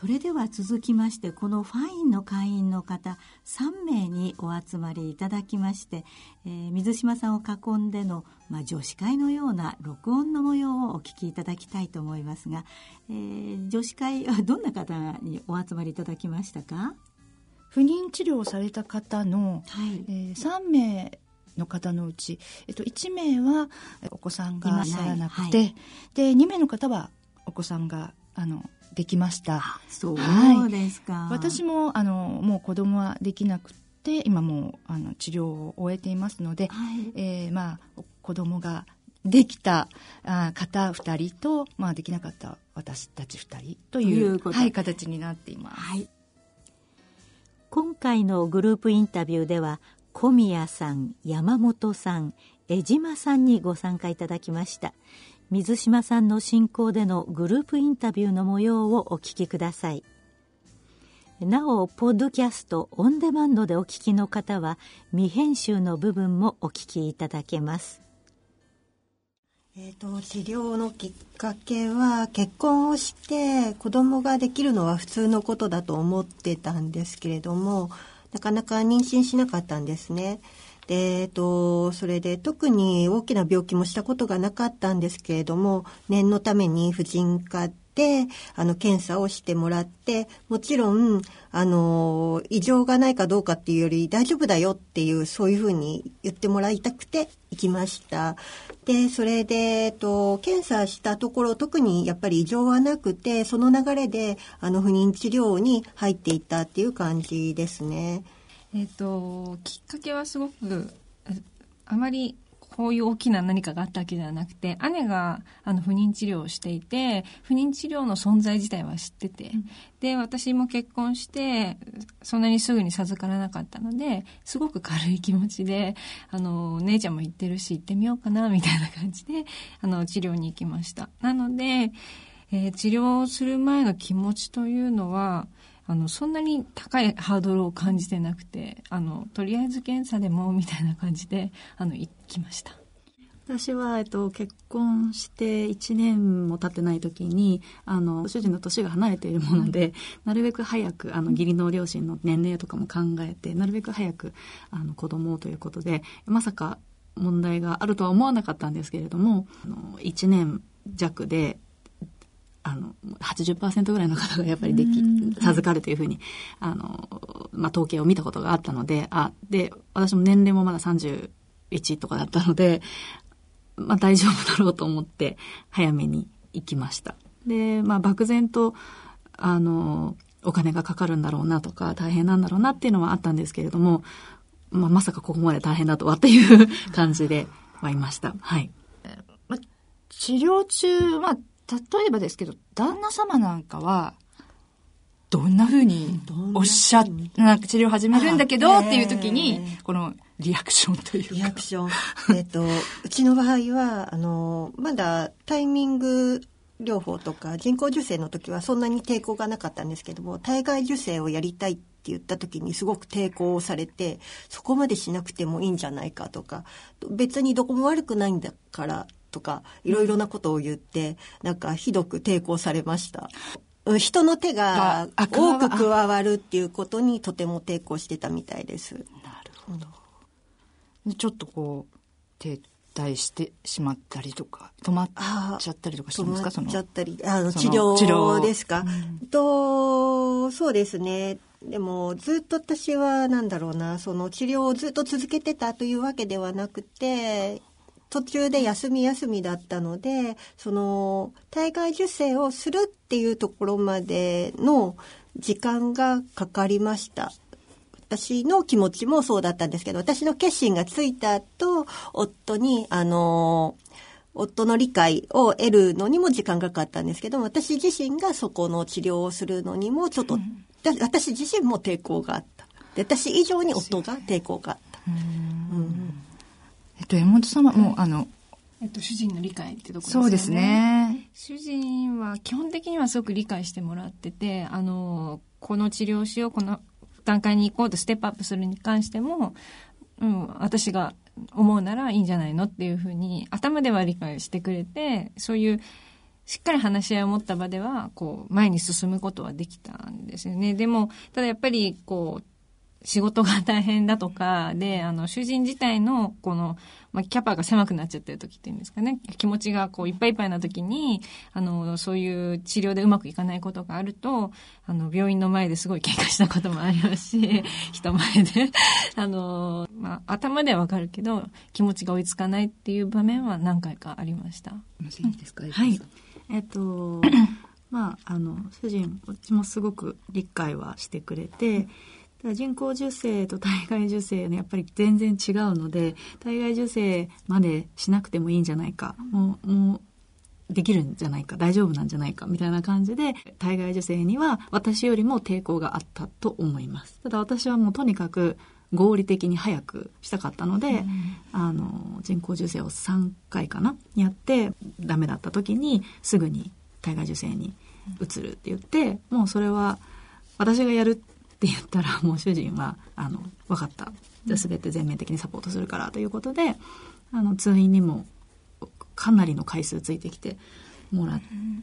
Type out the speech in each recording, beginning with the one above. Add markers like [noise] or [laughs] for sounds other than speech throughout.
それでは続きましてこのファインの会員の方3名にお集まりいただきまして、えー、水島さんを囲んでの、まあ、女子会のような録音の模様をお聞きいただきたいと思いますが、えー、女子会はどんな方にお集まりいただきましたか？不妊治療をされた方の、はい。えー、3名の方のうち、えっと、1名はお子さんがい。らなくて、はい、で2名の方はお子さんがあのできました。そうですか。はい、私もあのもう子供はできなくて今もうあの治療を終えていますので、はい、えー、まあ子供ができたあ方2人と、まあ、できなかった私たち2人というはい、形になっています、はい、今回のグループインタビューでは小宮さん山本さん江島さんにご参加いただきました水島さんの進行でのグループインタビューの模様をお聞きくださいなおポッドキャストオンデマンドでお聞きの方は未編集の部分もお聞きいただけますえーと、治療のきっかけは結婚をして子供ができるのは普通のことだと思ってたんですけれどもなかなか妊娠しなかったんですね。で、えっと、それで特に大きな病気もしたことがなかったんですけれども、念のために婦人科で、あの、検査をしてもらって、もちろん、あの、異常がないかどうかっていうより大丈夫だよっていう、そういうふうに言ってもらいたくて行きました。で、それで、えっと、検査したところ、特にやっぱり異常はなくて、その流れで、あの、不妊治療に入っていったっていう感じですね。えっ、ー、と、きっかけはすごく、あまりこういう大きな何かがあったわけではなくて、姉があの不妊治療をしていて、不妊治療の存在自体は知ってて、うん、で、私も結婚して、そんなにすぐに授からなかったので、すごく軽い気持ちで、あの、姉ちゃんも行ってるし、行ってみようかな、みたいな感じで、あの、治療に行きました。なので、えー、治療する前の気持ちというのは、あの、そんなに高いハードルを感じてなくて、あの、とりあえず検査でも、みたいな感じで、あの、行きました。私は、えっと、結婚して1年も経ってない時に、あの、主人の年が離れているもので、なるべく早く、あの、義理の両親の年齢とかも考えて、なるべく早く、あの、子供ということで、まさか問題があるとは思わなかったんですけれども、あの、1年弱で、あの、80%ぐらいの方がやっぱりでき、授かるというふうに、あの、まあ、統計を見たことがあったので、あ、で、私も年齢もまだ31とかだったので、まあ、大丈夫だろうと思って、早めに行きました。で、まあ、漠然と、あの、お金がかかるんだろうなとか、大変なんだろうなっていうのはあったんですけれども、まあ、まさかここまで大変だとはっていう感じではいました。はい。まあ、治療中、まあ、例えばですけど、旦那様なんかは、どんな風におっしゃっ、なんか治療始めるんだけどっていう時に、このリアクションというか。リアクション。[laughs] えっと、うちの場合は、あの、まだタイミング療法とか人工授精の時はそんなに抵抗がなかったんですけども、体外受精をやりたいって言った時にすごく抵抗をされて、そこまでしなくてもいいんじゃないかとか、別にどこも悪くないんだからとか、いろいろなことを言って、なんかひどく抵抗されました。人の手が多く加わるっていうことにとても抵抗してたみたいです。なるほど。ちょっとこう、停滞してしまったりとか、止まっちゃったりとかしてますか？止まっちゃったり、あの、治療ですか、うん、と、そうですね。でも、ずっと私は、なんだろうな、その治療をずっと続けてたというわけではなくて、途中で休み休みだったので、その、体外受精をするっていうところまでの時間がかかりました。私の気持ちもそうだったんですけど、私の決心がついた後、夫に、あの、夫の理解を得るのにも時間がかかったんですけど、私自身がそこの治療をするのにもちょっと、うん、私自身も抵抗があった。で私以上に夫が抵抗があった。うんえっと、山本様も、あの、えっと、主人の理解ってところですね。そうですね。主人は基本的にはすごく理解してもらってて、あの、この治療しよう、この段階に行こうとステップアップするに関しても、うん、私が思うならいいんじゃないのっていうふうに、頭では理解してくれて、そういうしっかり話し合いを持った場では、こう、前に進むことはできたんですよね。でも、ただやっぱり、こう、仕事が大変だとかで、あの、主人自体の、この、まあ、キャパが狭くなっちゃってる時っていうんですかね、気持ちがこういっぱいいっぱいな時に、あの、そういう治療でうまくいかないことがあると、あの、病院の前ですごい喧嘩したこともありますし、[laughs] 人前で、あの、まあ、頭ではわかるけど、気持ちが追いつかないっていう場面は何回かありました。いいですか、はい。えっと、まあ、あの、主人、こっちもすごく理解はしてくれて、人工授精と体外受精のやっぱり全然違うので体外受精までしなくてもいいんじゃないか。もうもうできるんじゃないか。大丈夫なんじゃないかみたいな感じで体外受精には私よりも抵抗があったと思います。ただ私はもうとにかく合理的に早くしたかったので、うん、あの人工授精を3回かなやってダメだった時にすぐに体外受精に移るって言ってもうそれは私がやるって言ったらもう主人は「あの分かったじゃあ全て全面的にサポートするから」ということであの通院にもかなりの回数ついてきてもらっ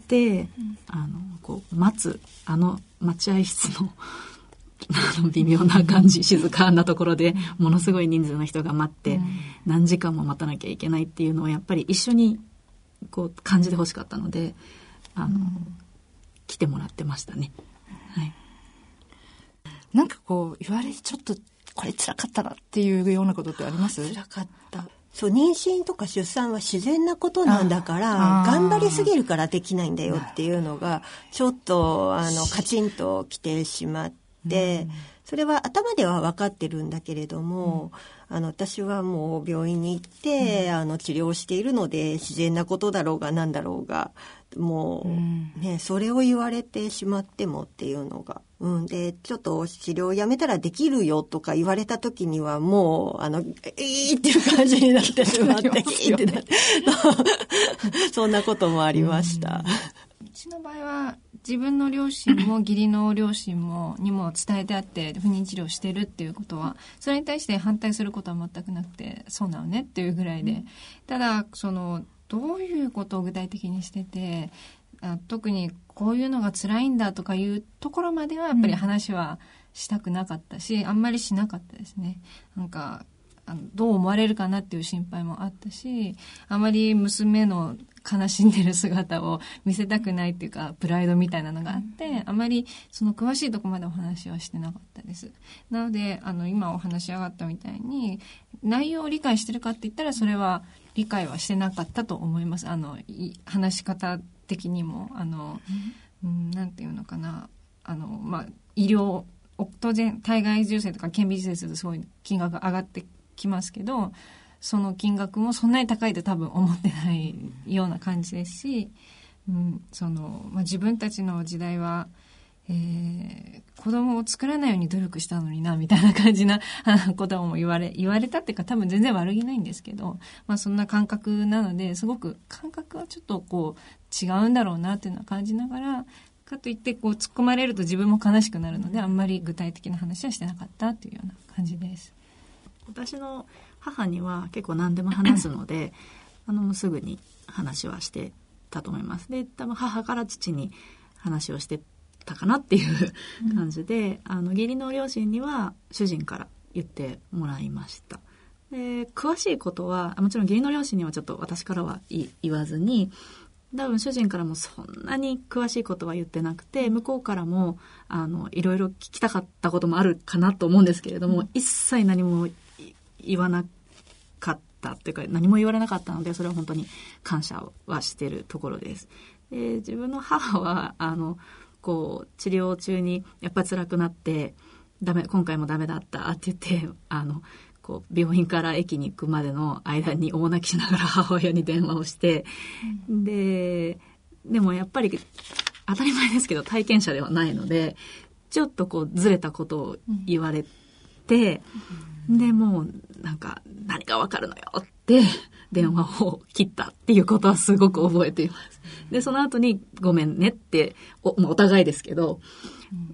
て、あのこう待つあの待合室のあの微妙な感じ静かなところでものすごい人数の人が待って何時間も待たなきゃいけないっていうのをやっぱり一緒にこう感じてほしかったのであの、来てもらってましたね。はいなんかこう、言われ、ちょっと、これ辛かったなっていうようなことってあります？辛かった。そう、妊娠とか出産は自然なことなんだから、頑張りすぎるからできないんだよっていうのが、ちょっと、あの、カチンときてしまって、それは頭では分かってるんだけれども、うん、あの私はもう病院に行って、うん、あの治療しているので自然なことだろうが何だろうがもう、うん、ねそれを言われてしまってもっていうのがうん、で、ちょっと治療やめたらできるよとか言われた時にはもう、あの、えーっていう感じになってしまって、[laughs] キーってなって、[laughs] そんなこともありました。うちの場合は、自分の両親も義理の両親も、にも伝えてあって、不妊治療してるっていうことは、それに対して反対することは全くなくて、そうなのねっていうぐらいで。ただ、その、どういうことを具体的にしてて、あ特にこういうのが辛いんだとかいうところまではやっぱり話はしたくなかったし、うん、あんまりしなかったですね。なんかあのどう思われるかなっていう心配もあったしあまり娘の悲しんでる姿を見せたくないっていうかプライドみたいなのがあってあまりその詳しいとこまでお話はしてなかったです。なのであの今お話し上がったみたいに内容を理解してるかって言ったらそれは理解はしてなかったと思います。あの話し方的にもあの、うん、なんていうのかな。あの、まあ、医療当然体外受精とか顕微授精するとすごい金額が上がってきますけどその金額もそんなに高いと多分思ってないような感じですし、うん、そのまあ、自分たちの時代はえー、子供を作らないように努力したのにな、みたいな感じな [laughs] ことも言われ、言われたっていうか多分全然悪気ないんですけど、まあそんな感覚なので、すごく感覚はちょっとこう違うんだろうなっていうのは感じながら、かといってこう突っ込まれると自分も悲しくなるので、あんまり具体的な話はしてなかったっていうような感じです。私の母には結構何でも話すので、[laughs] あの、すぐに話はしてたと思います。で、多分母から父に話をしてたかなっていう感じで、うん、あの義理の両親には主人から言ってもらいました。で詳しいことはもちろん義理の両親にはちょっと私からは言わずに多分主人からもそんなに詳しいことは言ってなくて向こうからもあのいろいろ聞きたかったこともあるかなと思うんですけれども、うん、一切何も言わなかったっていうか何も言われなかったのでそれは本当に感謝はしてるところです。で自分の母はあのこう治療中にやっぱ辛くなってダメ今回もダメだったって言って [laughs] あのこう病院から駅に行くまでの間に大泣きしながら母親に電話をして、うん、ででもやっぱり当たり前ですけど体験者ではないのでちょっとこうずれたことを言われて、うん、でもうなんか何がわかるのよって電話を切ったっていうことはすごく覚えています。で、その後にごめんねってお、お互いですけど、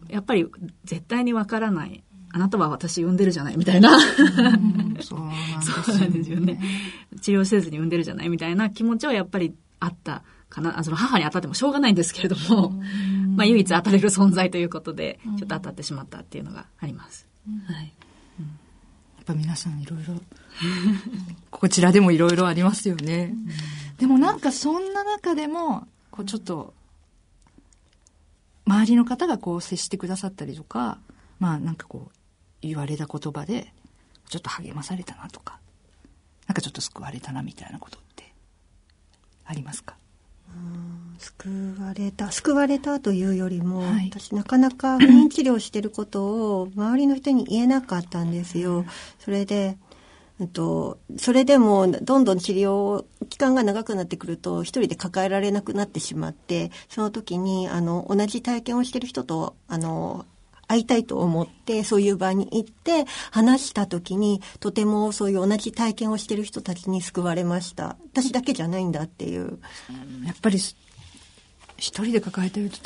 やっぱり絶対にわからない。あなたは私産んでるじゃないみたいな。そうなんですよね。治療せずに産んでるじゃないみたいな気持ちはやっぱりあったかな、あその母に当たってもしょうがないんですけれども、まあ唯一当たれる存在ということで、ちょっと当たってしまったっていうのがあります。はい。ぱ皆さんいろいろ、[laughs] こちらでもいろいろありますよね。でもなんかそんな中でも、こうちょっと、周りの方がこう接してくださったりとか、まあなんかこう、言われた言葉で、ちょっと励まされたなとか、なんかちょっと救われたなみたいなことってありますか？救われた救われたというよりも、はい、私なかなか不妊治療してることを周りの人に言えなかったんですよ。それでと、それでもどんどん治療期間が長くなってくると一人で抱えられなくなってしまってその時にあの同じ体験をしてる人とあの会いたいと思ってそういう場に行って話した時にとてもそういう同じ体験をしてる人たちに救われました。私だけじゃないんだっていう、やっぱり一人で抱えてると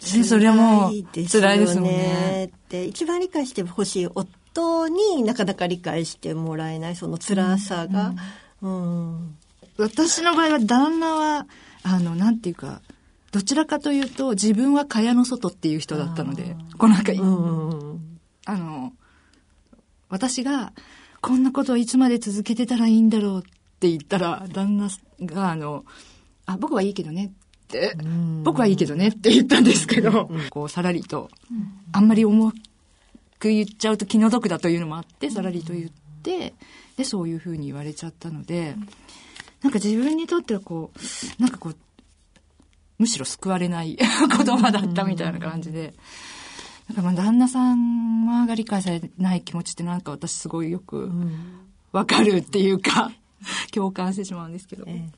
それはもう辛いですよね。って一番理解してほしい夫になかなか理解してもらえないその辛さが、うん、うん、私の場合は旦那はあのなんていうかどちらかというと自分は蚊帳の外っていう人だったので、こうなんか、あの、私がこんなことをいつまで続けてたらいいんだろうって言ったら、旦那が、あの、あ、僕はいいけどねって、僕はいいけどねって言ったんですけど、こう、さらりと、あんまり重く言っちゃうと気の毒だというのもあって、さらりと言って、で、そういうふうに言われちゃったので、なんか自分にとってはこう、なんかこう、むしろ救われない [laughs] 言葉だったみたいな感じで。なんかまあ旦那さんが理解されない気持ちってなんか私すごいよくわかるっていうか、[laughs] 共感してしまうんですけど。ええ、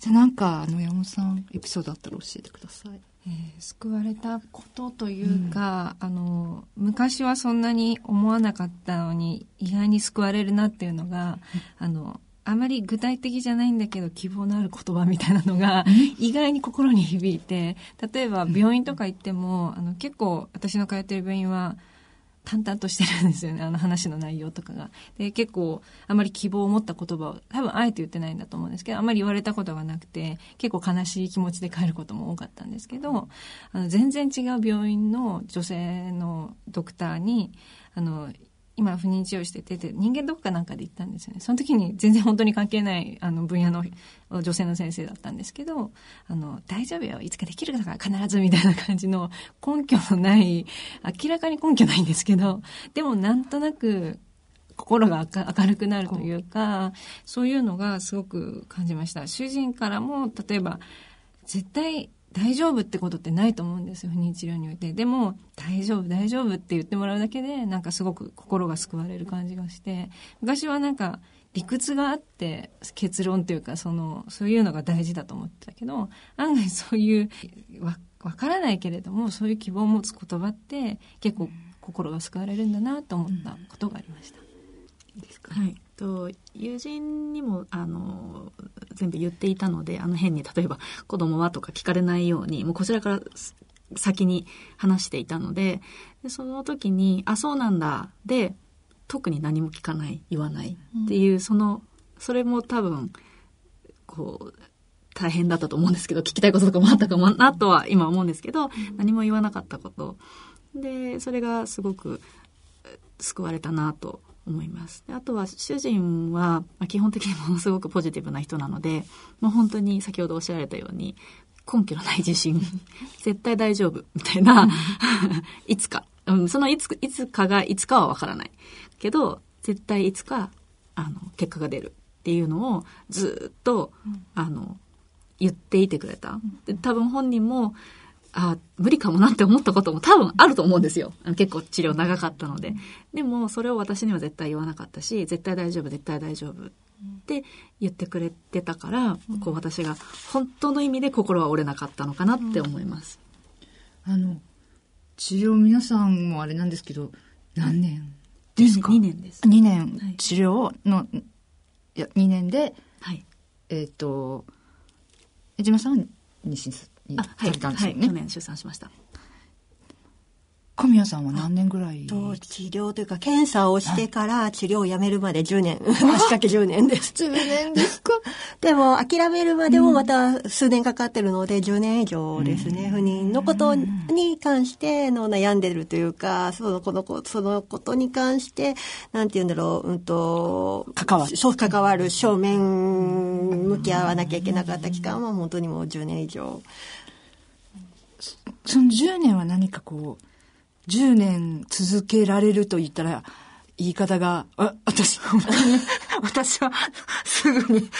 じゃあなんか、あの、山本さん、エピソードあったら教えてください。えー、救われたことというか、うん、あの昔はそんなに思わなかったのに意外に救われるなっていうのが、うん、あのあまり具体的じゃないんだけど希望のある言葉みたいなのが意外に心に響いて例えば病院とか行ってもあの結構私の通ってる病院は淡々としてるんですよねあの話の内容とかが。で結構あまり希望を持った言葉を多分あえて言ってないんだと思うんですけどあまり言われたことがなくて結構悲しい気持ちで帰ることも多かったんですけどあの全然違う病院の女性のドクターにあの今不妊治療しててて人間ドックかなんかで行ったんですよね。その時に全然本当に関係ないあの分野の女性の先生だったんですけどあの大丈夫よ。いつかできるから必ずみたいな感じの根拠のない明らかに根拠ないんですけどでもなんとなく心が明るくなるというかそういうのがすごく感じました。主人からも例えば絶対大丈夫ってことってないと思うんですよ不妊治療において。でも大丈夫大丈夫って言ってもらうだけでなんかすごく心が救われる感じがして。昔はなんか理屈があって結論というかそのそういうのが大事だと思ってたけど案外そういうわ分からないけれどもそういう希望を持つ言葉って結構心が救われるんだなと思ったことがありました。いいですか、はい。と友人にもあの全部言っていたのであの変に例えば「子供は?」とか聞かれないようにもうこちらから先に話していたのででその時に「あそうなんだ」で特に何も聞かない言わないっていう、うん、そのそれも多分こう大変だったと思うんですけど聞きたいこととかもあったかもなとは今思うんですけど、うん、何も言わなかったことでそれがすごく救われたなと思います。あとは主人は、まあ、基本的にものすごくポジティブな人なので、もう本当に先ほどおっしゃられたように、根拠のない自信、[laughs] 絶対大丈夫、みたいな、[laughs] いつか、うん、そのいついつかがいつかはわからない。けど、絶対いつか、あの、結果が出るっていうのをずっと、うん、あの、言っていてくれた。で多分本人も、あ無理かもなって思ったことも多分あると思うんですよ。結構治療長かったので。でも、それを私には絶対言わなかったし、絶対大丈夫、絶対大丈夫って言ってくれてたから、こう私が本当の意味で心は折れなかったのかなって思います。あの、治療皆さんもあれなんですけど、何年ですか ?2 年です。2年治療の、はい、いや、2年で、はい、えっ、ー、と、江島さんは妊娠すにされたんですよね、はいはい、去年出産しました。神谷さんは何年ぐらい？と治療というか検査をしてから治療をやめるまで10年。足掛け10年です。10年ですか。[laughs] でも諦めるまでもまた数年かかってるので10年以上ですね、不妊のことに関しての悩んでるというかそのこのそのことに関してなんて言うんだろう、うんと、関わる。関わる正面向き合わなきゃいけなかった期間は本当にもう10年以上。その10年は何かこう、10年続けられると言ったら、言い方が、あ、私、[laughs] 私はすぐに、もう、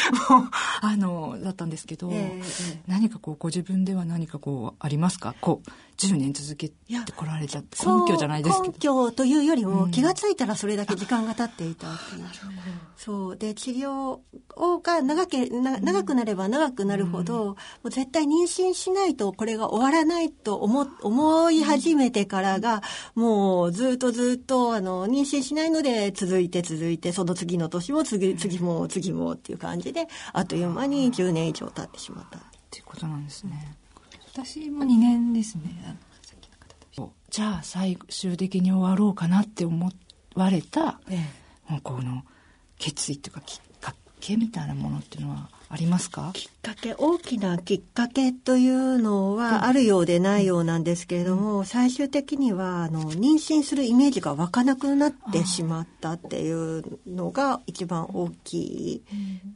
あの、だったんですけど、えー、何かこう、ご自分では何かこう、ありますか？こう、10年続けてこられちゃって根拠じゃないですけど。根拠というよりも、気が付いたらそれだけ時間が経っていたっていう、うん、そう。で治療をが長けな長くなれば長くなるほど、うん、もう絶対妊娠しないとこれが終わらないと思思い始めてからが、もうずっとずっとあの妊娠しないので続いて続いてその次の年も次次も次もっていう感じであっという間に10年以上経ってしまったっていうことなんですね。私も2年ですね。じゃあ最終的に終わろうかなって思われた、ええ、この決意っていうかきっかけみたいなものっていうのはありますか？きっかけ大きなきっかけというのはあるようでないようなんですけれども、うん、最終的にはあの妊娠するイメージが湧かなくなってしまったっていうのが一番大きい。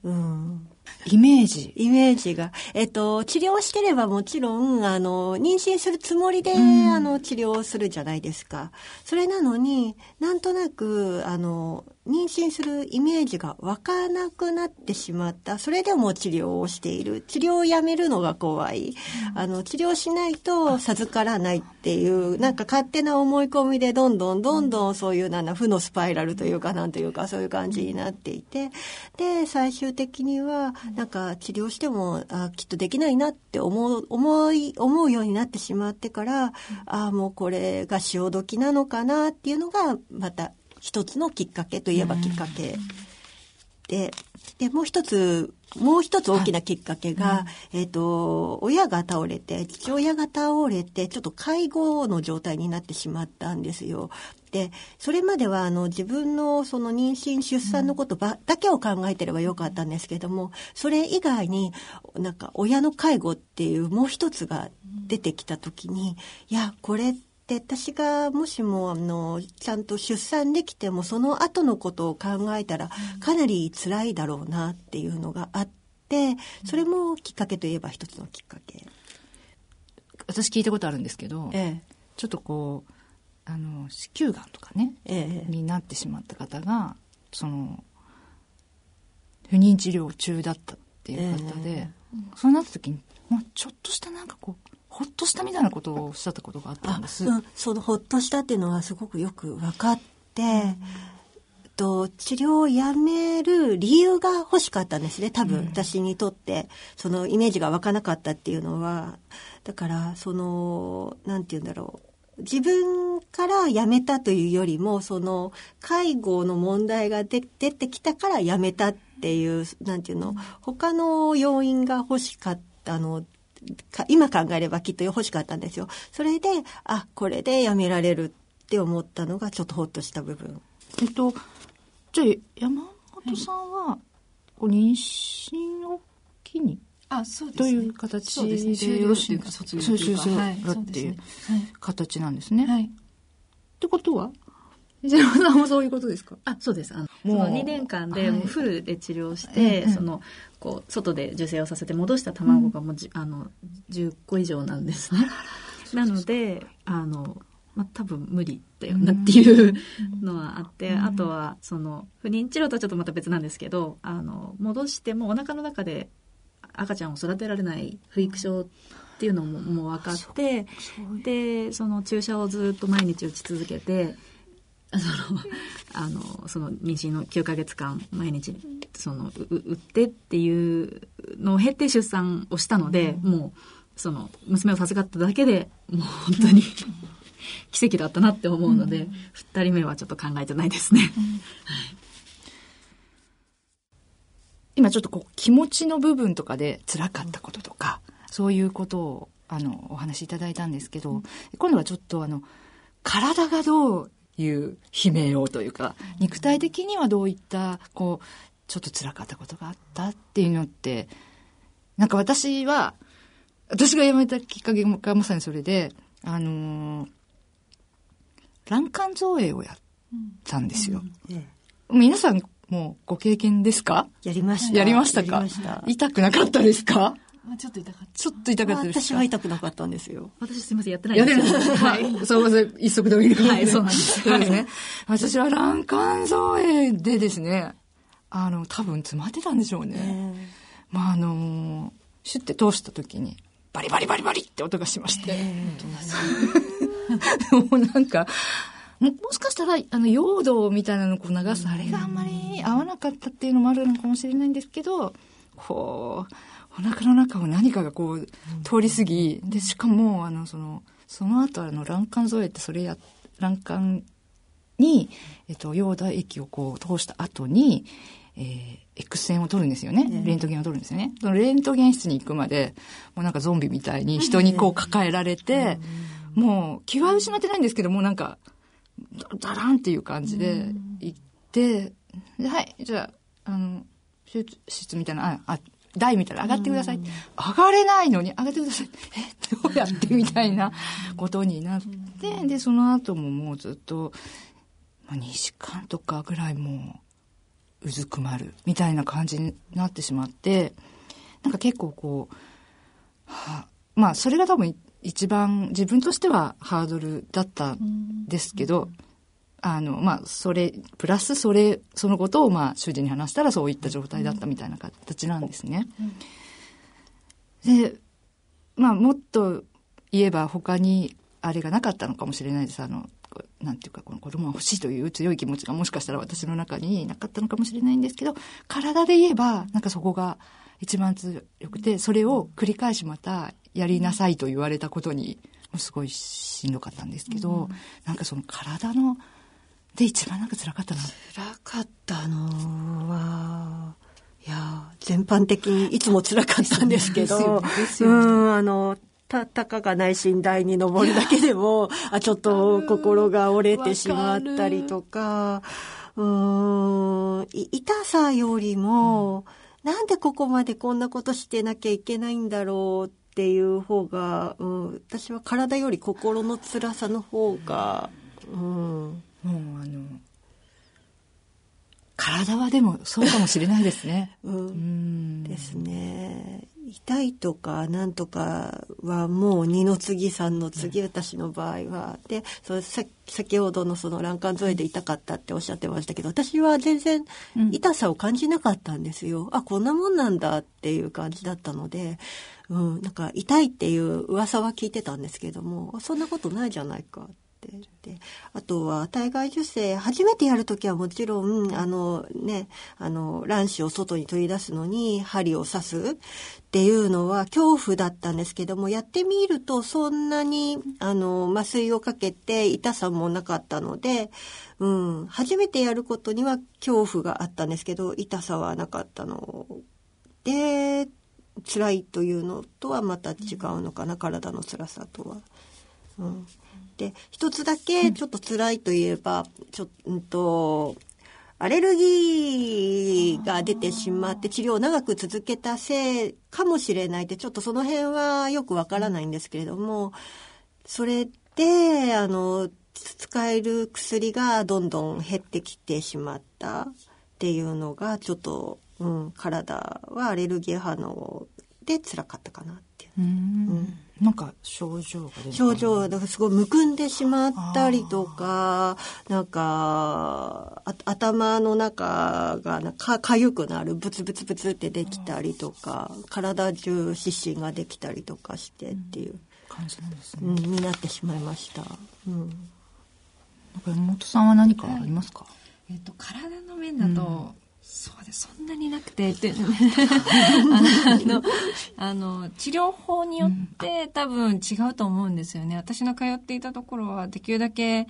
うん、うん。イメージ？イメージが。えっと、治療してればもちろん、あの、妊娠するつもりで、あの、治療するじゃないですか。それなのに、なんとなく、あの、妊娠するイメージが湧かなくなってしまった。それでも治療をしている。治療をやめるのが怖い。あの、治療しないと授からないっていう、なんか勝手な思い込みでどんどんどんどんそういうなんだ、負のスパイラルというかなんというかそういう感じになっていて。で、最終的には、なんか治療しても、あきっとできないなって思う、思い、思うようになってしまってから、ああ、もうこれが潮時なのかなっていうのが、また一つのきっかけといえばきっかけ。で、で、もう一つ、もう一つ大きなきっかけが、はい、えっ、ー、と、親が倒れて、父親が倒れて、ちょっと介護の状態になってしまったんですよ。で、それまでは、あの、自分のその妊娠、出産のことば、だけを考えてればよかったんですけども、それ以外に、なんか、親の介護っていうもう一つが出てきたときに、いや、これって、で私がもしもあのちゃんと出産できてもその後のことを考えたらかなり辛いだろうなっていうのがあってそれもきっかけといえば一つのきっかけ。私聞いたことあるんですけど、ええ、ちょっとこうあの子宮がんとかね、ええ、になってしまった方がその不妊治療中だったっていう方で、えそうなった時に、まあ、ちょっとしたなんかこうほっとしたみたいなことをおっしゃったことがあったんです。うん、そのほっとしたっていうのはすごくよく分かって、うん、と治療をやめる理由が欲しかったんですね多分、私にとってそのイメージが湧かなかったっていうのは。だからその何て言うんだろう。自分から辞めたというよりもその介護の問題が出てきたから辞めたっていうなんていうの？他の要因が欲しかったの今考えればきっと欲しかったんですよ。それで、あ、これでやめられるって思ったのがちょっとほっとした部分。えっと、じゃあ山本さんは、こう妊娠を機に、あそうですね、という形でよろしいですか卒業するっていう形なんですね。はい、ってことは [laughs] 石山さんもそういうことですか？あそうです。あのもう2年間でもうフルで治療して、はい、そのこう外で受精をさせて戻した卵がもうじ、うん、あの10個以上なんです。ね。[laughs] なのであの、まあ、多分無理だよなっていうのはあって、うん、あとはその不妊治療とはちょっとまた別なんですけどあの戻してもお腹の中で赤ちゃんを育てられない不育症っていうのももう分かってでその注射をずっと毎日打ち続けて。[laughs] そのあのその妊娠の9ヶ月間毎日その打ってっていうのを経て出産をしたので、うん、もうその娘を授かっただけでもう本当に [laughs] 奇跡だったなって思うので、うん、2人目はちょっと考えてないですね。うん、はい。今ちょっとこう気持ちの部分とかで辛かったこととか、そういうことをあのお話しいただいたんですけど、今度はちょっとあの体がどういう悲鳴をというか、肉体的にはどういった、こう、ちょっと辛かったことがあったっていうのって、なんか私は、私が辞めたきっかけがまさにそれで、あのー、欄干造影をやったんですよ。うんうん。皆さんもうご経験ですか？やりました。やりましたか？痛くなかったですか？ちょっと痛かった。ちょっと痛かったです私は痛くなかったんですよ。私すみません、やってないです。やってないはい。そう、一足飛びはい、そうなんです。そうですね。私は欄干造影でですね、あの、多分詰まってたんでしょうね。まあ、あの、シュッて通した時に、バリバリバリバリって音がしまして。[laughs] もうなんか、もしかしたら、あの、用土みたいなのをこう流す、あれがあんまり合わなかったっていうのもあるのかもしれないんですけど、こう、お腹の中を何かがこう、通り過ぎ、で、しかも、あの、その、その後、あの、欄干添えってそれや、欄干に、えっと、用土液をこう通した後に、えー、X 線を取るんですよね。レントゲンを取るんですよね。そのレントゲン室に行くまで、もうなんかゾンビみたいに人にこう抱えられて、もう気は失ってないんですけども、なんか、ダランっていう感じで行って、ではい、じゃあ、あの、手術室みたいな、あ、あ台みたいな上がってください。上がれないのに上がってください。え、どうやってみたいなことになって、で、その後ももうずっと、ま、2時間とかぐらいもう、うずくまるみたいな感じになってしまって、なんか結構こう、は、まあそれが多分一番自分としてはハードルだったんですけど、あの、まあ、それ、プラスそれ、そのことを、まあ、主人に話したらそういった状態だったみたいな形なんですね。で、まあ、もっと言えば他にあれがなかったのかもしれないです。あの、なんていうか、この子供が欲しいという強い気持ちがもしかしたら私の中になかったのかもしれないんですけど、体で言えば、なんかそこが一番強くて、それを繰り返しまたやりなさいと言われたことに、すごいしんどかったんですけど、うん、なんかその体の、で一番なんか辛かったな。辛かったのは、いや、全般的にいつも辛かったんですけど、[laughs] うん、あの、た、たかがない寝台に登るだけでも、[laughs] あ、ちょっと心が折れてしまったりとか、うん、痛さよりも、うん、なんでここまでこんなことしてなきゃいけないんだろうっていう方が、うん、私は体より心の辛さの方が、うん、もうあの体はでもそうかもしれないですね。[laughs] うん、うんですね。痛いとかなんとかはもう二の次三の次、私の場合は。でそれさ先ほどのその欄干添えで痛かったっておっしゃってましたけど私は全然痛さを感じなかったんですよ。うん、あこんなもんなんだっていう感じだったのでうん、なんか痛いっていう噂は聞いてたんですけども、そんなことないじゃないかって。で、あとは体外受精、初めてやるときはもちろん、あのね、あの、卵子を外に取り出すのに針を刺すっていうのは恐怖だったんですけども、やってみるとそんなに、あの、麻酔をかけて痛さもなかったので、うん、初めてやることには恐怖があったんですけど、痛さはなかったの。で、辛いというのとはまた違うのかな、体の辛さとは。うん、で一つだけちょっと辛いといえば、ちょっとアレルギーが出てしまって治療を長く続けたせいかもしれないってちょっとその辺はよくわからないんですけれどもそれであの使える薬がどんどん減ってきてしまったっていうのがちょっとうん、体はアレルギー反応で辛かったかな。っていう。うん。うん。なんか症状が症状だからすごいむくんでしまったりとかなんか頭の中がかかゆくなるブツブツブツってできたりとか体中湿疹ができたりとかしてっていう、感じなんですね、うん、になってしまいました。うん、なんか山本さんは何かありますか、はい、えっと体の面だと、そうです。そんなになくてって。[laughs] あのあの治療法によって多分違うと思うんですよね。私の通っていたところはできるだけ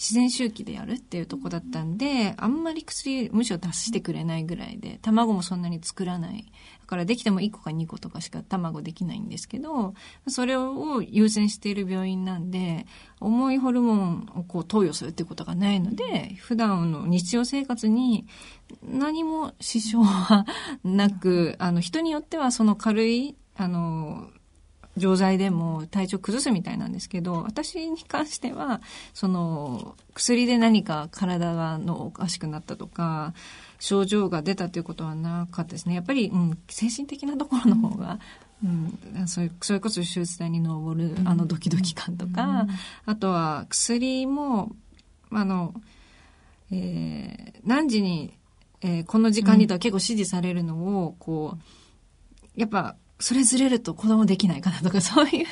自然周期でやるっていうとこだったんで、あんまり薬むしろ出してくれないぐらいで、卵もそんなに作らない。だからできても1個か2個とかしか卵できないんですけど、それを優先している病院なんで、重いホルモンをこう投与するってことがないので、普段の日常生活に何も支障はなく、あの人によってはその軽い、あの、錠剤でも体調崩すみたいなんですけど、私に関しては、その、薬で何か体がのおかしくなったとか、症状が出たということはなかったですね。やっぱり、うん、精神的なところの方が、うん、それそれこそ手術台に登るあのドキドキ感とか、あとは薬も、あの、えー、何時に、えー、この時間にとは結構指示されるのを、こう、やっぱそれずれると子供できないかなとか、[laughs] そういう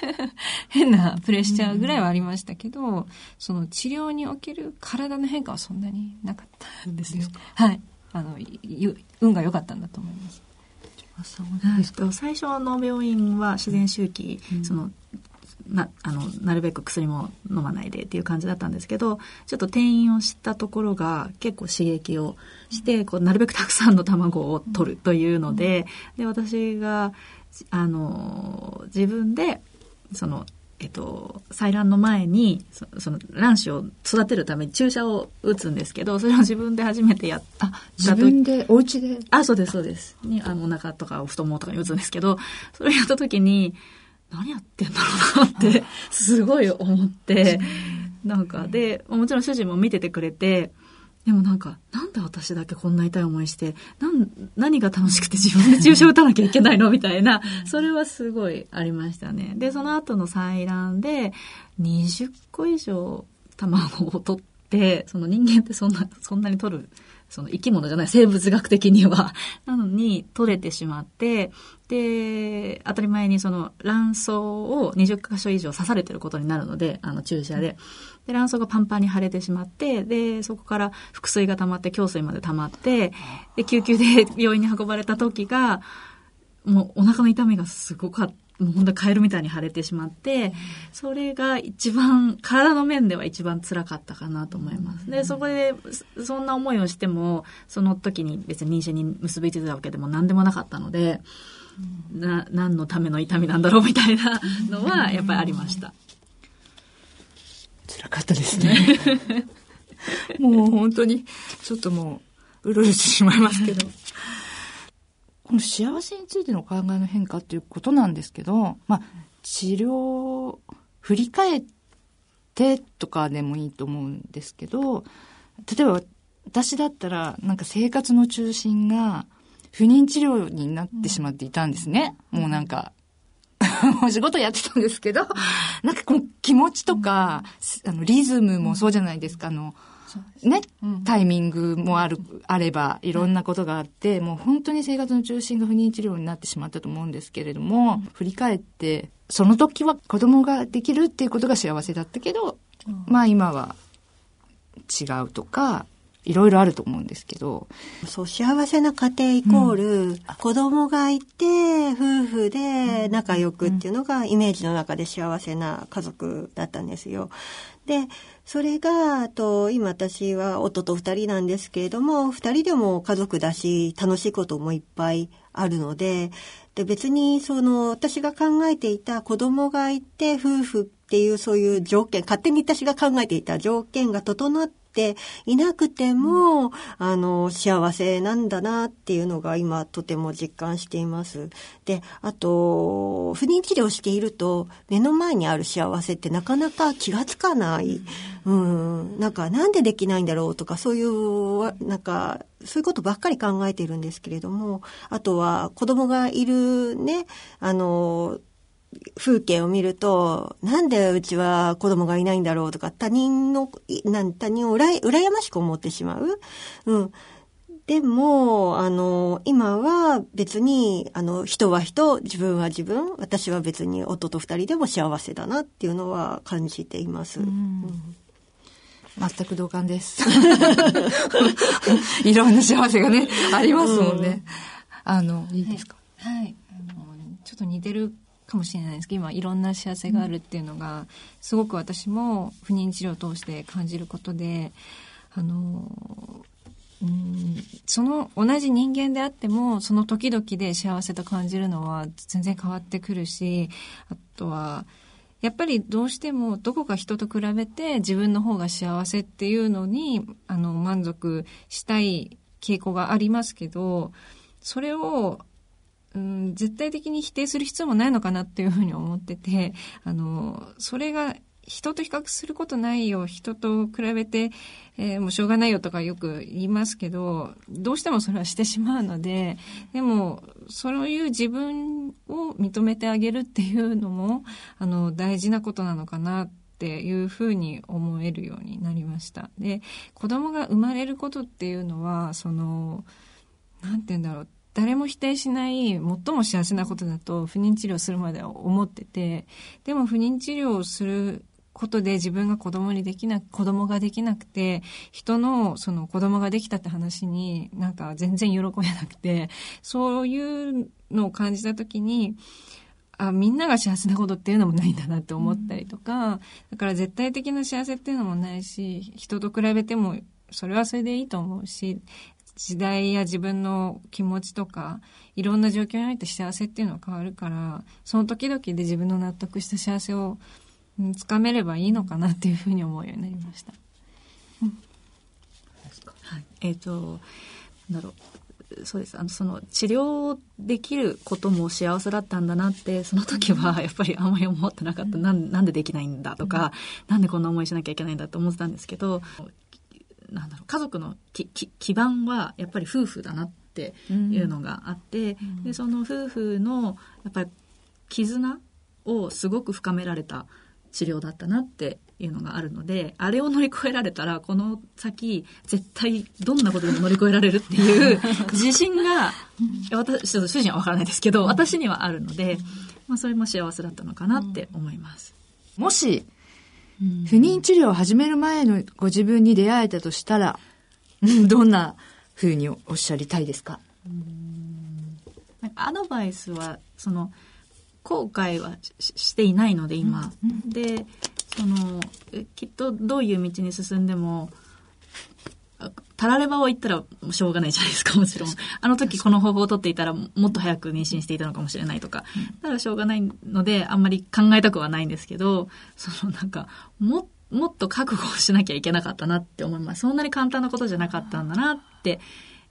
変なプレッシャーぐらいはありましたけど、うん、その治療における体の変化はそんなになかったんですよ。はい。あの、運が良かったんだと思います。そうですか？最初の病院は自然周期、うん、その、なあのなるべく薬も飲まないでっていう感じだったんですけどちょっと転院をしたところが結構刺激をしてこうなるべくたくさんの卵を取るというのでで私があの、自分で、その、えっと、採卵の前にそ、その卵子を育てるために注射を打つんですけど、それを自分で初めてやった。自分で、お家で？あ、そうです、そうです。に、あの、お腹とか太ももとかに打つんですけど、それやった時に、何やってんだろうなって、すごい思って、なんか、で、もちろん主人も見ててくれて、でもなんか、なんで私だけこんな痛い思いして、なん、何が楽しくて自分で注射打たなきゃいけないのみたいな、それはすごいありましたね。で、その後の採卵で、20個以上卵を取って、その人間ってそんな、そんなに取る、その生き物じゃない、生物学的には。[laughs] なのに、取れてしまって、で、当たり前にその卵巣を20箇所以上刺されてることになるので、あの注射で。で、卵巣がパンパンに腫れてしまって、で、そこから腹水が溜まって、胸水まで溜まって、で、救急で病院に運ばれた時が、もうお腹の痛みがすごかった。もう本当にカエルみたいに腫れてしまって、それが一番、体の面では一番辛かったかなと思います。で、そこで、そんな思いをしても、その時に別に妊娠に結びついてたわけでも何でもなかったので、な何のための痛みなんだろうみたいなのはやっぱりありました。辛かったですね。[laughs] もう本当に、ちょっともう、うるうるしてしまいますけど。この幸せについてのお考えの変化っていうことなんですけど、まあ、治療を、振り返ってとかでもいいと思うんですけど、例えば私だったら、なんか生活の中心が、不妊治療になってしまっていたんですね。もうなんか、お仕事やってたんですけど、なんかこの気持ちとか、あの、リズムもそうじゃないですか、あの、ね、タイミングもある、あれば、いろんなことがあって、もう本当に生活の中心が不妊治療になってしまったと思うんですけれども、振り返って、その時は子供ができるっていうことが幸せだったけど、まあ今は違うとか、いろいろあると思うんですけど。そう、幸せな家庭イコール、うん、子供がいて、夫婦で仲良くっていうのがイメージの中で幸せな家族だったんですよ。で、それが、あと、今私は夫と二人なんですけれども、二人でも家族だし、楽しいこともいっぱいあるので、で、別に、その、私が考えていた子供がいて、夫婦っていうそういう条件、勝手に私が考えていた条件が整っていなくても、あの、幸せなんだなっていうのが今とても実感しています。で、あと、不妊治療していると、目の前にある幸せってなかなか気がつかない。うん、なんか、なんでできないんだろうとか、そういう、なんか、そういうことばっかり考えているんですけれども、あとは子供がいるね、あの、風景を見ると、なんでうちは子供がいないんだろうとか、他人の、なん他人をうら羨ましく思ってしまう。うん。でも、あの、今は別に、あの、人は人、自分は自分、私は別に夫と二人でも幸せだなっていうのは感じています。うん、全く同感です。[laughs] いろんな幸せがね、ありますもんね。うん、あの、いいですか？はい。はい、あの、ちょっと似てるかもしれないですけど今いろんな幸せがあるっていうのがすごく私も不妊治療を通して感じることであのうんその同じ人間であってもその時々で幸せと感じるのは全然変わってくるしあとはやっぱりどうしてもどこか人と比べて自分の方が幸せっていうのにあの満足したい傾向がありますけどそれをうん、絶対的に否定する必要もないのかなっていうふうに思ってて、あの、それが人と比較することないよ、人と比べて、えー、もうしょうがないよとかよく言いますけど、どうしてもそれはしてしまうので、でも、そういう自分を認めてあげるっていうのも、あの、大事なことなのかなっていうふうに思えるようになりました。で、子供が生まれることっていうのは、その、なんて言うんだろう、誰も否定しない最も幸せなことだと不妊治療するまでは思ってて、でも不妊治療をすることで自分が子供にできな、子供ができなくて、人のその子供ができたって話になんか全然喜べなくて、そういうのを感じた時に、あ、みんなが幸せなことっていうのもないんだなって思ったりとか、うん、だから絶対的な幸せっていうのもないし、人と比べてもそれはそれでいいと思うし、時代や自分の気持ちとか、いろんな状況において幸せっていうのは変わるから、その時々で自分の納得した幸せをつかめればいいのかなっていうふうに思うようになりました。うん、はい、えっ、ー、と、なんだろう。そうです。あの、その、治療できることも幸せだったんだなって、その時はやっぱりあんまり思ってなかった。なんなんでできないんだとか、なんでこんな思いしなきゃいけないんだって思ってたんですけど、なんだろう家族のきき基盤はやっぱり夫婦だなっていうのがあって、うん、でその夫婦のやっぱり絆をすごく深められた治療だったなっていうのがあるのであれを乗り越えられたらこの先絶対どんなことでも乗り越えられるっていう [laughs] 自信が私ちょっと主人は分からないですけど私にはあるので、まあ、それも幸せだったのかなって思います。もし不妊治療を始める前のご自分に出会えたとしたら、どんなふうにおっしゃりたいですか？なんかアドバイスは、その、後悔はしていないので、今。うん、で、その、きっとどういう道に進んでも、たらればを言ったらしょうがないじゃないですか、もちろん。[laughs] あの時この方法を取っていたらもっと早く妊娠していたのかもしれないとか。だからしょうがないので、あんまり考えたくはないんですけど、[laughs] そのなんか、も、もっと覚悟をしなきゃいけなかったなって思います。そんなに簡単なことじゃなかったんだなって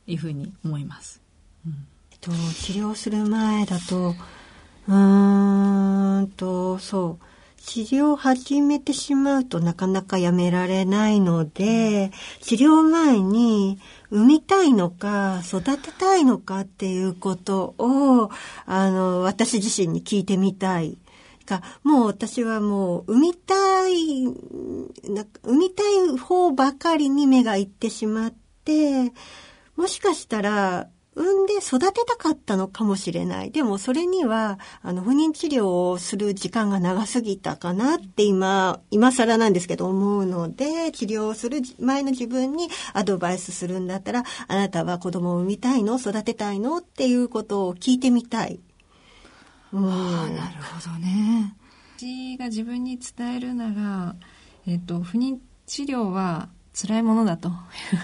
いうふうに思います。うん、えっと、治療する前だと、うーんと、そう。治療を始めてしまうとなかなかやめられないので、治療前に産みたいのか育てたいのかっていうことを、あの、私自身に聞いてみたい。か、もう私はもう産みたい、なんか産みたい方ばかりに目がいってしまって、もしかしたら産んで育てたかったのかもしれない。でもそれには、あの、不妊治療をする時間が長すぎたかなって今、今更なんですけど思うので、治療をする前の自分にアドバイスするんだったら、あなたは子供を産みたいの？育てたいの？っていうことを聞いてみたい。うん、あなるほどね。私が自分に伝えるなら、えっ、と、不妊治療は辛いものだと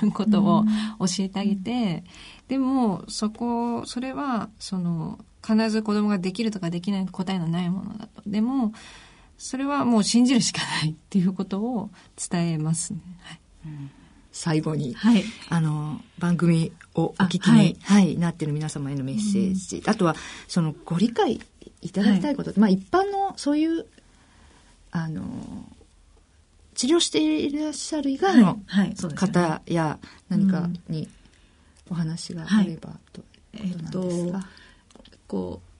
いう [laughs] ことを教えてあげて、でもそこそれはその必ず子供ができるとかできない答えのないものだと。でもそれはもう信じるしかないっていうことを伝えますね、はい。うん、最後に、はい、あの番組をお聞きに、はい、はい、なっている皆様へのメッセージ、うん、あとはそのご理解いただきたいこと、はい、まあ一般のそういうあの治療していらっしゃる以外の方や何かにお話があればと、えっとこう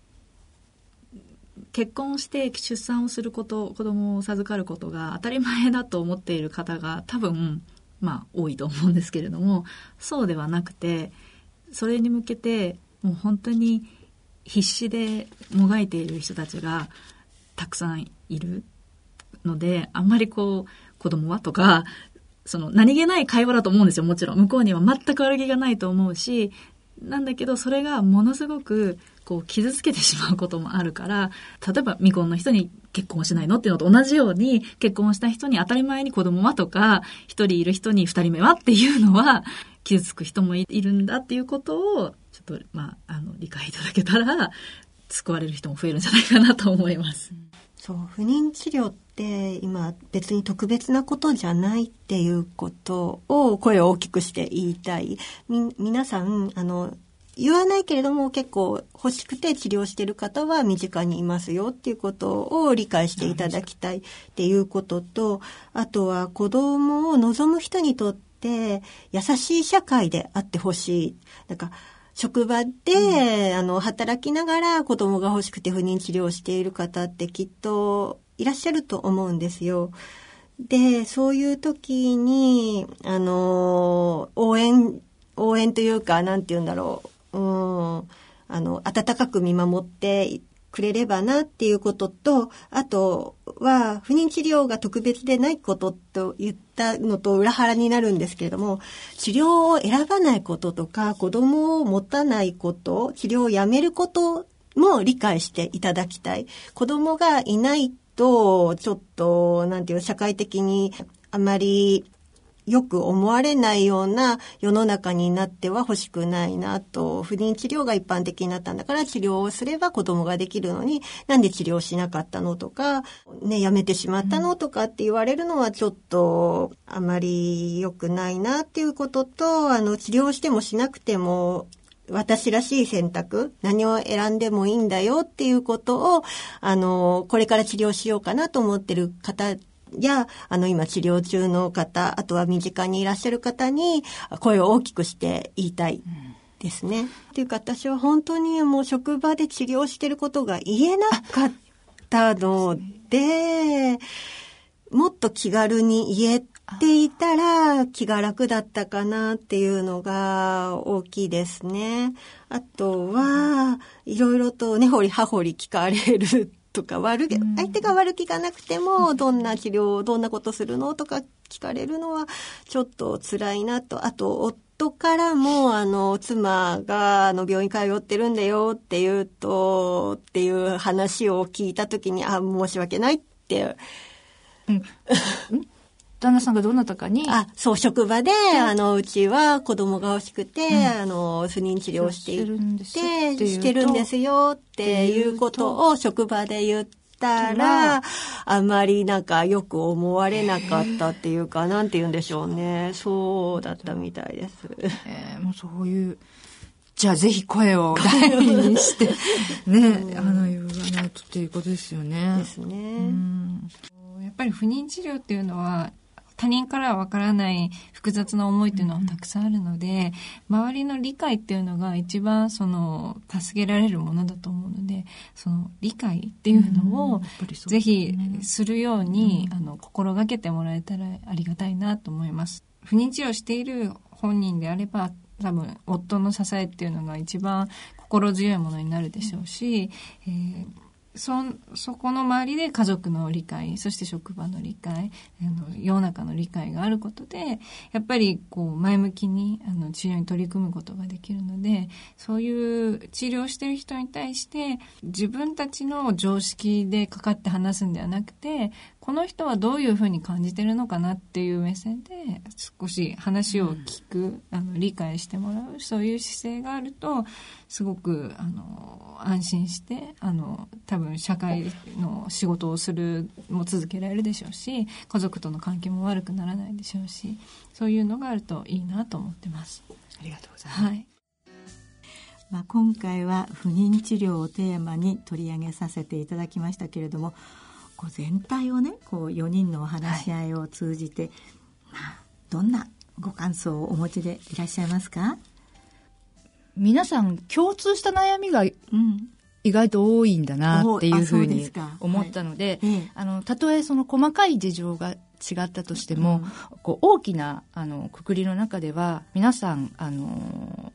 結婚して出産をすること子供を授かることが当たり前だと思っている方が多分まあ多いと思うんですけれどもそうではなくてそれに向けてもう本当に必死でもがいている人たちがたくさんいるのであんまりこう子供はとかその何気ない会話だと思うんですよ、もちろん。向こうには全く悪気がないと思うし、なんだけど、それがものすごくこう傷つけてしまうこともあるから、例えば未婚の人に結婚しないの？っていうのと同じように、結婚した人に当たり前に子供はとか、一人いる人に二人目はっていうのは、傷つく人もいるんだっていうことを、ちょっと、まあ、あの、理解いただけたら、救われる人も増えるんじゃないかなと思います。そう不妊治療って今別に特別なことじゃないっていうことを声を大きくして言いたい。み皆さんあの言わないけれども結構欲しくて治療してる方は身近にいますよっていうことを理解していただきたいっていうこととあとは子供を望む人にとって優しい社会であってほしい。なんか職場で、うん、あの、働きながら子供が欲しくて不妊治療をしている方ってきっといらっしゃると思うんですよ。で、そういう時に、あの、応援、応援というか、なんて言うんだろう。うん、あの、温かく見守ってくれればなっていうことと、あとは不妊治療が特別でないことと言ったのと裏腹になるんですけれども、治療を選ばないこととか、子供を持たないこと、治療をやめることも理解していただきたい。子供がいないと、ちょっと、なんていう社会的にあまりよく思われないような世の中になっては欲しくないなと、不妊治療が一般的になったんだから治療をすれば子供ができるのに、なんで治療しなかったのとか、ね、やめてしまったのとかって言われるのはちょっとあまり良くないなっていうことと、あの、治療してもしなくても、私らしい選択、何を選んでもいいんだよっていうことを、あの、これから治療しようかなと思ってる方や、あの、今治療中の方、あとは身近にいらっしゃる方に声を大きくして言いたい。ですね。っていうか私は本当にもう職場で治療してることが言えなかったので、もっと気軽に言えていたら気が楽だったかなっていうのが大きいですね。あとは、いろいろと根掘り葉掘り聞かれるとか悪気、相手が悪気がなくても、どんな治療、どんなことするの？とか聞かれるのは、ちょっと辛いなと。あと、夫からも、あの、妻が、あの、病院通ってるんだよって言うと、っていう話を聞いたときに、あ、申し訳ないって、うん [laughs] 旦那さんがどなたかにあそう職場で、あのうちは子供が欲しくて、うん、あの不妊治療していてしてるんですよっていうことを職場で言ったらあまりなんかよく思われなかったっていうかなんて言うんでしょうねそうだったみたいです。えー、もうそういうじゃあぜひ声を大にして [laughs] ね、あの言わないとっていうことですよね。ですね。やっぱり不妊治療っていうのは他人からはわからない複雑な思いっていうのはたくさんあるので、周りの理解っていうのが一番その助けられるものだと思うのでその理解っていうのをぜひするように、あの心がけてもらえたらありがたいなと思います。不妊治療している本人であれば多分夫の支えっていうのが一番心強いものになるでしょうし、えー、そ、そこの周りで家族の理解、そして職場の理解、あの世の中の理解があることで、やっぱりこう前向きにあの治療に取り組むことができるので、そういう治療してる人に対して自分たちの常識でかかって話すんではなくて、この人はどういうふうに感じてるのかなっていう目線で少し話を聞く、うん、あの理解してもらうそういう姿勢があるとすごくあの安心してあの多分社会の仕事をするも続けられるでしょうし家族との関係も悪くならないでしょうしそういうのがあるといいなと思ってます。ありがとうございます、はい。まあ、今回は不妊治療をテーマに取り上げさせていただきましたけれどもこう全体をねこう4人のお話し合いを通じて、はい、まあ、どんなご感想をお持ちでいらっしゃいますか？皆さん共通した悩みが、意外と多いんだなっていうふうに思ったので、はい、あのたとえその細かい事情が違ったとしても、うん、こう大きなあのくくりの中では皆さんあの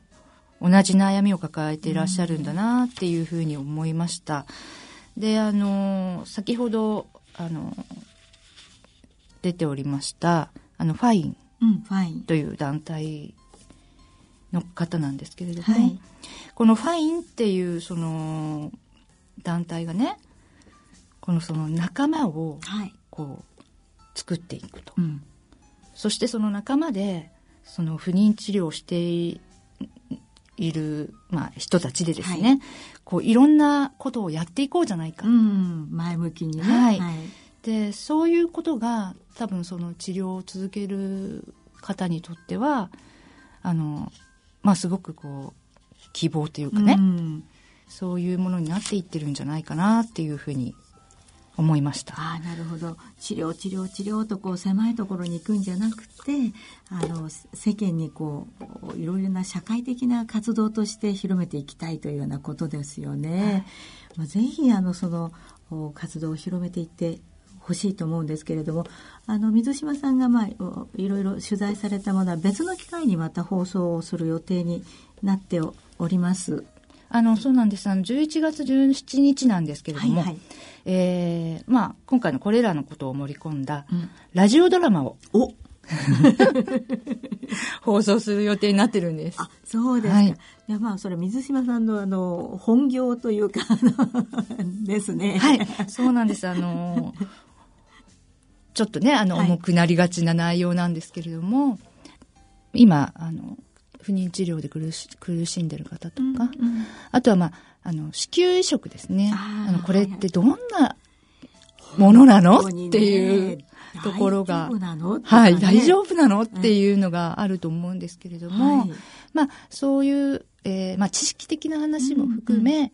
同じ悩みを抱えていらっしゃるんだなっていうふうに思いました。であの先ほどあの出ておりましたあのファイン。という団体の方なんですけれども、はい、このファインっていうその団体がねこのその仲間をこう作っていくと、うん、そしてその仲間でその不妊治療をしている、まあ、人たちでですね、はい、こういろんなことをやっていこうじゃないか、うん、前向きにね、はい、はい、でそういうことが多分その治療を続ける方にとってはあのまあすごくこう希望というかね、うん、そういうものになっていってるんじゃないかなっていうふうに思いましたあなるほど治療治療治療とこう狭いところに行くんじゃなくてあの世間にこういろいろな社会的な活動として広めていきたいというようなことですよね。はい、まあ、ぜひあのその活動を広めていってほしいと思うんですけれどもあの水島さんが、まあ、いろいろ取材されたものは別の機会にまた放送をする予定になっております。あのそうなんですあの11月17日なんですけれども、はいはい、えー、まあ、今回のこれらのことを盛り込んだラジオドラマを、うん、放送する予定になってるんです。あ、そうですか。はい、いや、まあ、それ水島さんのあの、本業というか、[laughs] ですね。はい、そうなんです。あの、ちょっとね、あの、重くなりがちな内容なんですけれども、今、あの、不妊治療で苦し苦しんでる方とか、うんうん、あとは、まあ、あの子宮移植ですね。あのこれってどんなものなの、ね、っていうところが、はい、大丈夫なの？っていうのがあると思うんですけれども、はい、まあ、そういう、えー、まあ、知識的な話も含め、うんうん、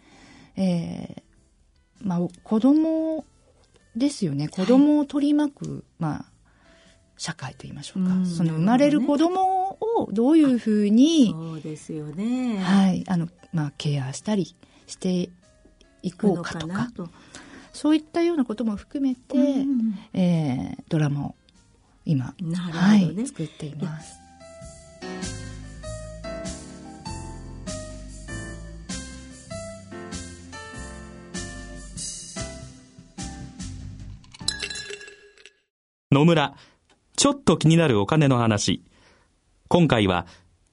えー、まあ、子供ですよね。子供を取り巻く、まあ、社会と言いましょうか。うん、その生まれる子供をどういうふうに、そうですよね。はい。あの、まあ、ケアしたりしていこうかとか、そういったようなことも含めて、うん、えー、ドラマを今、ね、はい、作っています。野村ちょっと気になるお金の話。今回は、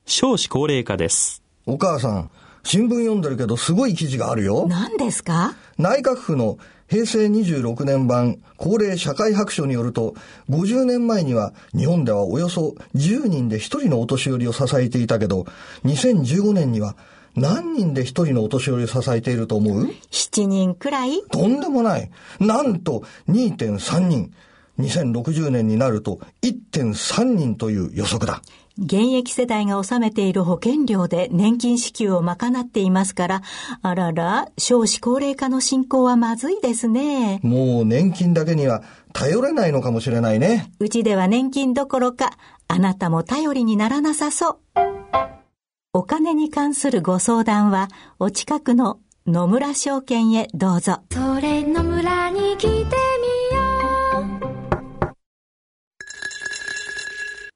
少子高齢化です。お母さん、新聞読んでるけどすごい記事があるよ。何ですか？内閣府の平成26年版高齢社会白書によると、50年前には日本ではおよそ10人で1人のお年寄りを支えていたけど、2015年には何人で1人のお年寄りを支えていると思う ?7 人くらい？とんでもない。なんと2.3人。2060年になると1.3人という予測だ。現役世代が納めている保険料で年金支給を賄っていますから、あらら、少子高齢化の進行はまずいですね。もう年金だけには頼れないのかもしれないね。うちでは年金どころか、あなたも頼りにならなさそう。お金に関するご相談は、お近くの野村証券へどうぞ。それ野村に来て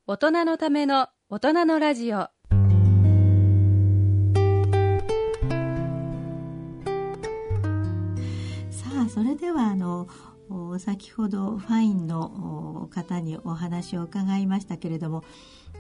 大人のための大人のラジオ。さあそれではあの先ほどファインの方にお話を伺いましたけれども、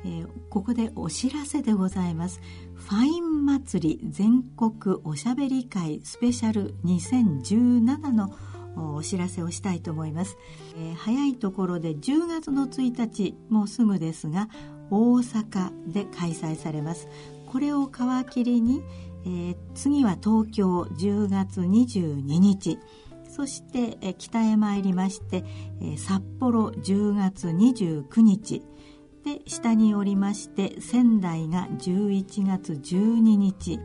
えー、ここでお知らせでございます。ファイン祭り全国おしゃべり会スペシャル2017のお知らせをしたいと思います、えー、早いところで10月の1日もうすぐですが大阪で開催されます。これを皮切りに、えー、次は東京10月22日そして、えー、北へ参りまして、えー、札幌10月29日で下におりまして仙台が11月12日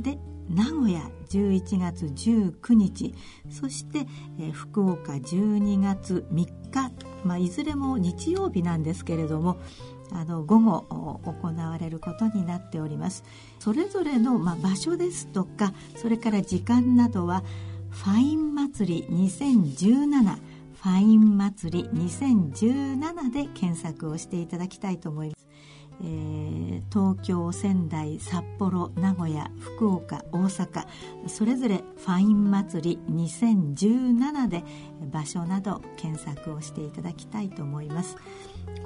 で名古屋11月19日そして、えー、福岡12月3日、まあ、いずれも日曜日なんですけれどもあの午後行われることになっております。それぞれの、まあ、場所ですとかそれから時間などはファイン祭り2017ファイン祭り2017で検索をしていただきたいと思います。えー、東京仙台札幌名古屋福岡大阪それぞれファイン祭り2017で場所など検索をしていただきたいと思います。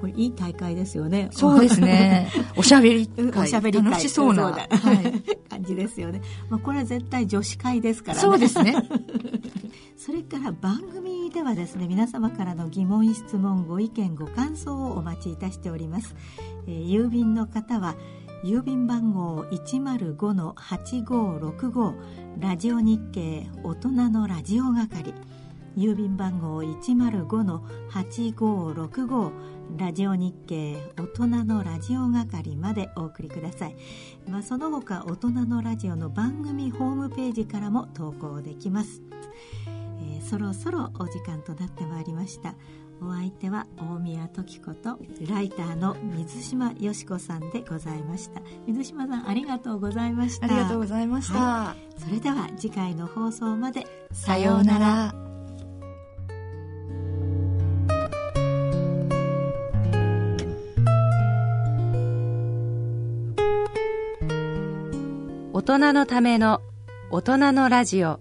これいい大会ですよね。そうですね。[laughs] おしゃべりおしゃべり楽しそうな、はい、[laughs] 感じですよね、まあ、これは絶対女子会ですからね。そうですね [laughs] それから番組ではですね皆様からの疑問質問ご意見ご感想をお待ちいたしております、えー、郵便の方は郵便番号105-8565ラジオ日経大人のラジオ係。郵便番号105-8565ラジオ日経大人のラジオ係までお送りください、まあ、その他大人のラジオの番組ホームページからも投稿できます、えー、そろそろお時間となってまいりました。お相手は大宮時子とライターの水島よし子さんでございました。水島さんありがとうございました。ありがとうございました、はい、それでは次回の放送まで。さようなら。大人のための大人のラジオ